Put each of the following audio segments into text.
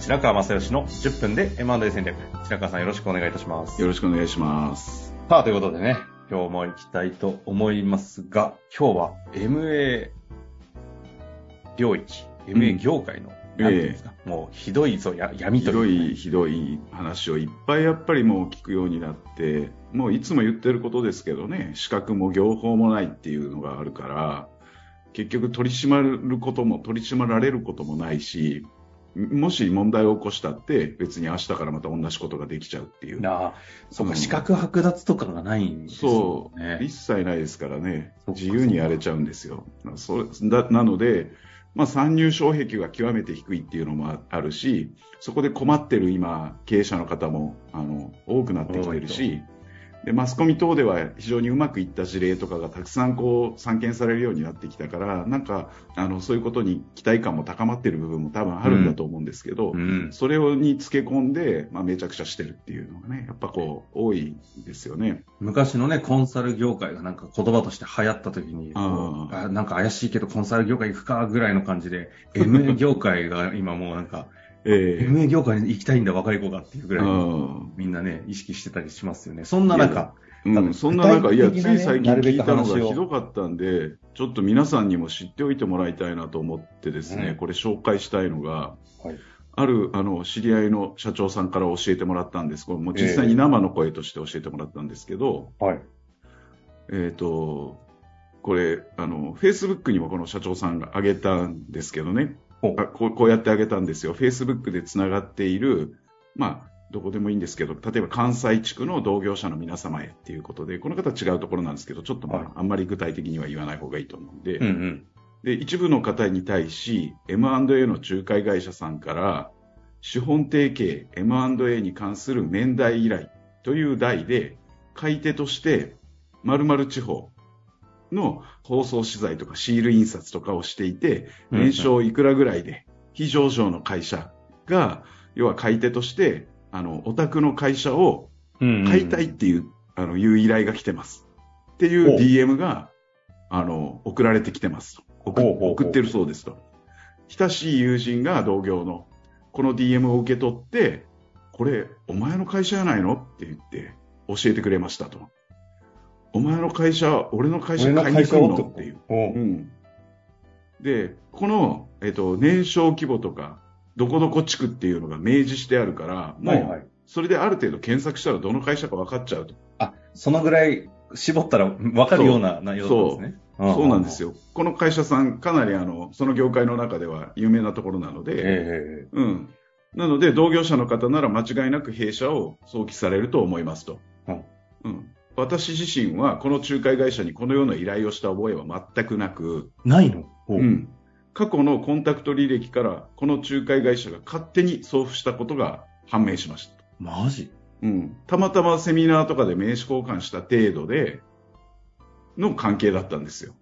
白川正義の10分で M&A 戦略。白川さんよろしくお願いいたします。よろしくお願いします。さあ、ということでね、今日も行きたいと思いますが、今日は MA 領域、MA 業界の、なんていうんですか、もうひどいぞ、や闇ひというかね、どい、ひどい話をいっぱいやっぱりもう聞くようになって、もういつも言ってることですけどね、資格も業法もないっていうのがあるから、結局取り締まることも、取り締まられることもないし、もし問題を起こしたって、別に明日からまた同じことができちゃうっていう。なあ、そうか、うん資格剥奪とかがないんですよそう、ね。一切ないですからね、自由にやれちゃうんですよ。それだなので、まあ、参入障壁が極めて低いっていうのもああるし、そこで困ってる今、経営者の方もあの多くなってきてるし、でマスコミ等では非常にうまくいった事例とかがたくさんこう散見されるようになってきたから、なんかあのそういうことに期待感も高まってる部分も多分あるんだと思うんですけど、うん。それをにつけ込んで、まあ、めちゃくちゃしてるっていうのがね、やっぱこう多いですよね。昔のね、コンサル業界がなんか言葉として流行った時に、ああなんか怪しいけどコンサル業界行くかぐらいの感じで、MA 業界が今もうなんか、ええ。MA 業界に行きたいんだ若い子がっていうぐらいみんなね、意識してたりしますよね。そんな中、うん、そんな中、いや、つい最近聞いたのがひどかったんで、ちょっと皆さんにも知っておいてもらいたいなと思ってですね、うん。これ紹介したいのが、はい。ある、あの、知り合いの社長さんから教えてもらったんです。これもう実際に生の声として教えてもらったんですけど、はい。えっ、と、これ、あの、Facebook にもこの社長さんが上げたんですけどね、こうこうやってあげたんですよ。Facebook でつながっている、まあ、どこでもいいんですけど、例えば関西地区の同業者の皆様へっていうことで、この方は違うところなんですけど、ちょっとまあ、はいあんまり具体的には言わない方がいいと思うんで、うんうん。で、一部の方に対し、M&A の仲介会社さんから、資本提携 M&A に関する面談依頼という題で、買い手として、〇〇地方の放送資材とかシール印刷とかをしていて、うん年商いくらぐらいで、非上場の会社が、要は買い手として、あの、お宅の会社を買いたいっていう、あの、いう依頼が来てます。っていう DM が、あの、送られてきてますと。送送ってるそうですと。親しい友人が同業の、この DM を受け取って、これ、お前の会社やないの？って言って、教えてくれましたと。お前の会社、俺の会社買いに来るの？っていう。おううん。で、この、えっと、年商規模とか、どこどこ地区っていうのが明示してあるから、もう、はいはい。それである程度検索したらどの会社か分かっちゃうと。あ、そのぐらい絞ったら分かるような内容ですね。そうなんですよ。よ。この会社さん、かなりあの、その業界の中では有名なところなので、えうん。なので、同業者の方なら間違いなく弊社を送記されると思いますと。うんうん。私自身は、この仲介会社にこのような依頼をした覚えは全くなく、えないの？おううん。過去のコンタクト履歴から、この仲介会社が勝手に送付したことが判明しました。マジ？うん。たまたまセミナーとかで名刺交換した程度で、の関係だったんですよ。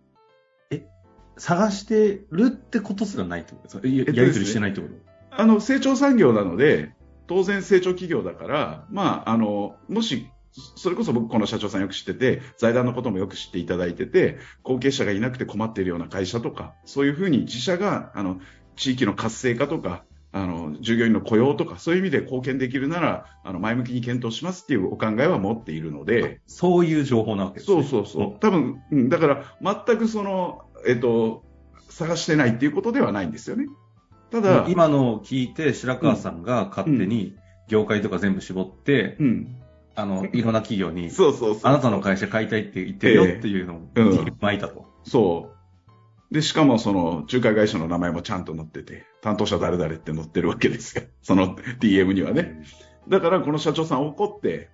探してるってことすらないってことですか？ややりとりしてないってこと？あの、成長産業なので、当然成長企業だから、まあ、あの、もし、それこそ僕この社長さんよく知ってて、財団のこともよく知っていただいてて、後継者がいなくて困っているような会社とか、そういうふうに自社が、あの、地域の活性化とか、あの、従業員の雇用とか、そういう意味で貢献できるなら、あの、前向きに検討しますっていうお考えは持っているので、そういう情報なわけですそね。うそうそう。多分、うん、だから、全くその、えっと、探してないっていうことではないんですよね。ただ、今のを聞いて、白川さんが勝手に業界とか全部絞って、うん。あの、いろんな企業に、そうそうそう。あなたの会社買いたいって言ってるよっていうのをええうん巻いたと。そう。で、しかもその、仲介会社の名前もちゃんと載ってて、担当者誰々って載ってるわけですよ。その DM にはね。だから、この社長さん怒って、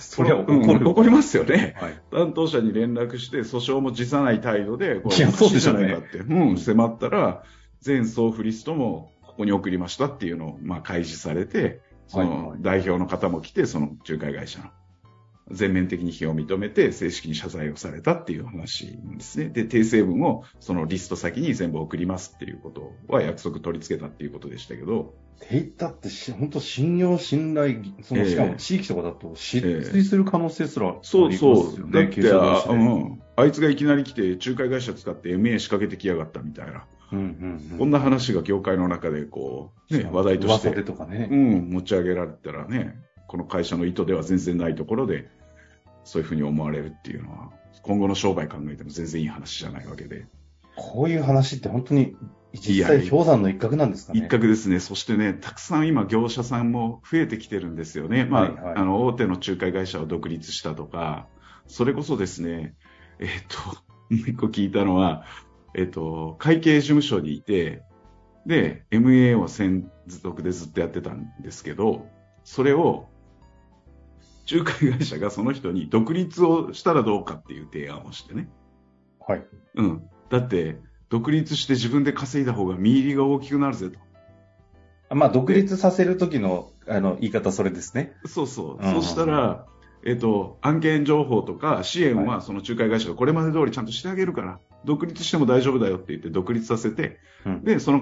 そりゃ怒うんる。怒りますよね。はい。担当者に連絡して、訴訟も辞さない態度で、こいやそうじゃないかって、うん、迫ったら、全送付リストもここに送りましたっていうのを、まあ、開示されて、そはいのはい代表の方も来て、その仲介会社の。全面的に非を認めて正式に謝罪をされたっていう話なんですね。で、訂正文をそのリスト先に全部送りますっていうことは約束取り付けたっていうことでしたけど。データってし本当信用、信頼、そのしかも地域とかだと失墜する可能性すら、ねえー、そうそう。だってあ、うん、あいつがいきなり来て仲介会社使って MA 仕掛けてきやがったみたいな。うんうんうん、こんな話が業界の中でこう、ね、話題として、とかね、うん、持ち上げられたらね、この会社の意図では全然ないところで、そういうふうに思われるっていうのは、今後の商売考えても全然いい話じゃないわけで。こういう話って本当に実際氷山の一角なんですかね一角ですね。そしてね、たくさん今業者さんも増えてきてるんですよね。まあ、はいはい、あの、大手の仲介会社を独立したとか、それこそですね、えっ、と、もう一個聞いたのは、えっと、会計事務所にいて、で、MA を専属でずっとやってたんですけど、それを、仲介会社がその人に独立をしたらどうかっていう提案をしてね。はい。うん。だって、独立して自分で稼いだ方が見入りが大きくなるぜと。まあ、独立させるときの、あの、言い方それですね。そうそう。そしたら、えっと、案件情報とか支援はその仲介会社がこれまで通りちゃんとしてあげるから、独立しても大丈夫だよって言って独立させて、うん、で、その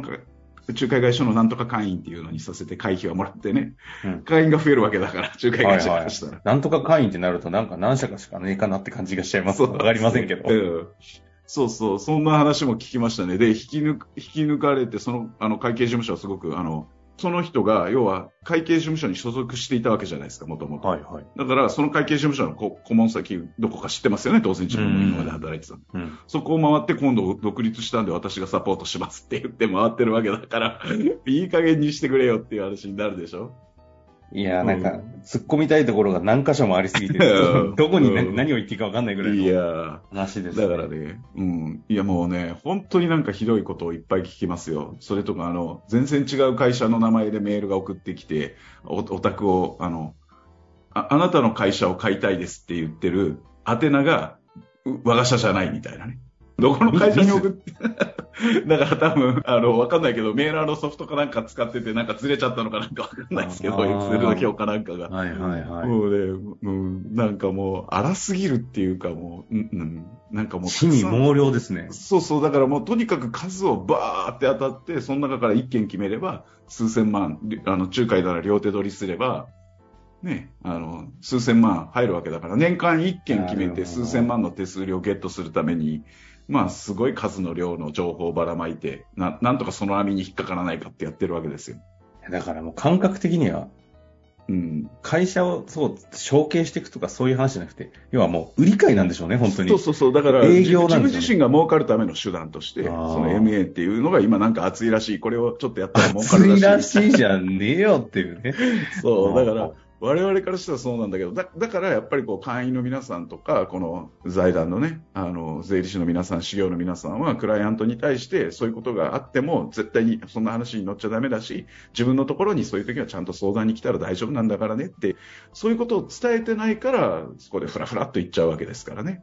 仲介会社のなんとか会員っていうのにさせて会費をもらってね、うん、会員が増えるわけだから、仲介会社からしたら、はいはい。なんとか会員ってなるとなんか何社かしかねえかなって感じがしちゃいます。わかりませんけど。そうそう、そんな話も聞きましたね。で、引き抜引き抜かれて、その、あの、会計事務所はすごく、あの、その人が、要は、会計事務所に所属していたわけじゃないですか、もともと。はいはい。だから、その会計事務所の顧問先、どこか知ってますよね、当然自分も今まで働いてた、うん、そこを回って今度独立したんで私がサポートしますって言って回ってるわけだから、いい加減にしてくれよっていう話になるでしょいや、なんか、突っ込みたいところが何箇所もありすぎて、どこに何,、何を言っていいか分かんないぐらいの話です、ね、だからね、うん。いや、もうね、本当になんかひどいことをいっぱい聞きますよ。それとか、あの、全然違う会社の名前でメールが送ってきて、おお宅を、あのあ、あなたの会社を買いたいですって言ってる宛名が、我が社じゃないみたいなね。どこの会社に送って、だから多分、あの、わかんないけど、メーラーのソフトかなんか使ってて、なんかずれちゃったのかなんかわかんないですけど、エクセルの表かなんかが。はいはいはい。もうね、うん、なんかもう、荒すぎるっていうかもう、うん、うん、なんかもう。死に猛量ですね。そうそう、だからもうとにかく数をバーって当たって、その中から一件決めれば、数千万、あの、仲介なら両手取りすれば、ね、あの、数千万入るわけだから、年間一件決めて数千万の手数料をゲットするために、まあ、すごい数の量の情報をばらまいて、な、なんとかその網に引っかからないかってやってるわけですよ。だからもう感覚的には、うん、会社をそう、承継していくとかそういう話じゃなくて、要はもう売り買いなんでしょうね、本当に。そうそうそう。だから、営業、ね、自分自身が儲かるための手段として、その MA っていうのが今なんか熱いらしい。これをちょっとやったら儲かるらしい。熱いらしいじゃねえよっていうね。そう、だから、我々からしたらそうなんだけど、だだからやっぱりこう会員の皆さんとか、この財団のね、あの、税理士の皆さん、資料の皆さんは、クライアントに対してそういうことがあっても、絶対にそんな話に乗っちゃダメだし、自分のところにそういう時はちゃんと相談に来たら大丈夫なんだからねって、そういうことを伝えてないから、そこでふらふらっと言っちゃうわけですからね。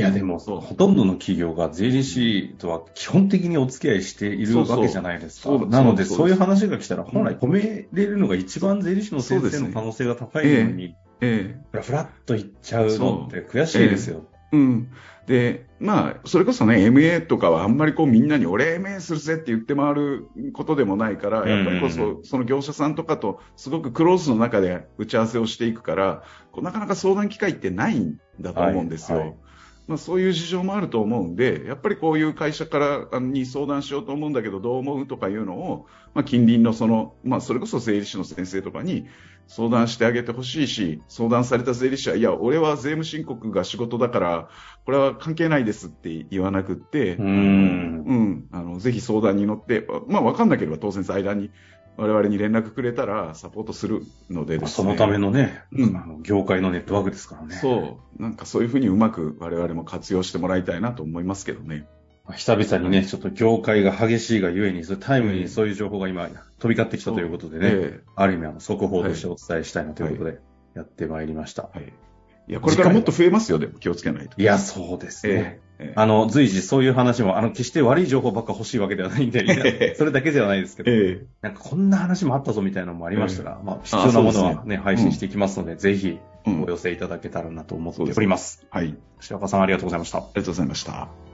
いやでも、ほとんどの企業が税理士とは基本的にお付き合いしているわけじゃないですか。なので、そういう話が来たら、本来褒めれるのが一番税理士の先生の可能性が高いのに、ええ、ふらふらっと言っちゃうのって悔しいですよ。う。ん。で、まあ、それこそね、MA とかはあんまりこうみんなに俺 MA するぜって言って回ることでもないから、やっぱりこそ、その業者さんとかとすごくクローズの中で打ち合わせをしていくから、こうなかなか相談機会ってないんだと思うんですよ。はいはいまあ、そういう事情もあると思うんで、やっぱりこういう会社からに相談しようと思うんだけど、どう思うとかいうのを、まあ、近隣のその、まあ、それこそ税理士の先生とかに相談してあげてほしいし、相談された税理士は、いや、俺は税務申告が仕事だから、これは関係ないですって言わなくって、うん、うん、あの、ぜひ相談に乗って、まあ、わかんなければ当然財団に我々に連絡くれたらサポートするので、ね、そのためのね、うん、業界のネットワークですからね。そう。なんかそういうふうにうまく我々も活用してもらいたいなと思いますけどね。久々にね、ちょっと業界が激しいがゆえに、そタイムにそういう情報が今飛び交ってきたということでね、えー、ある意味あの速報としてお伝えしたいなということでやってまいりました。はいいや、これからもっと増えますよ、でも気をつけないと。いや、そうですね。ええあの、随時そういう話も、あの、決して悪い情報ばっか欲しいわけではないんで、それだけではないですけど、ええなんかこんな話もあったぞみたいなのもありましたら、まあ、必あ要なものはね、配信していきますので、ぜひ、うんお寄せいただけたらなと思っております。はい。白川さんありがとうございました。ありがとうございました。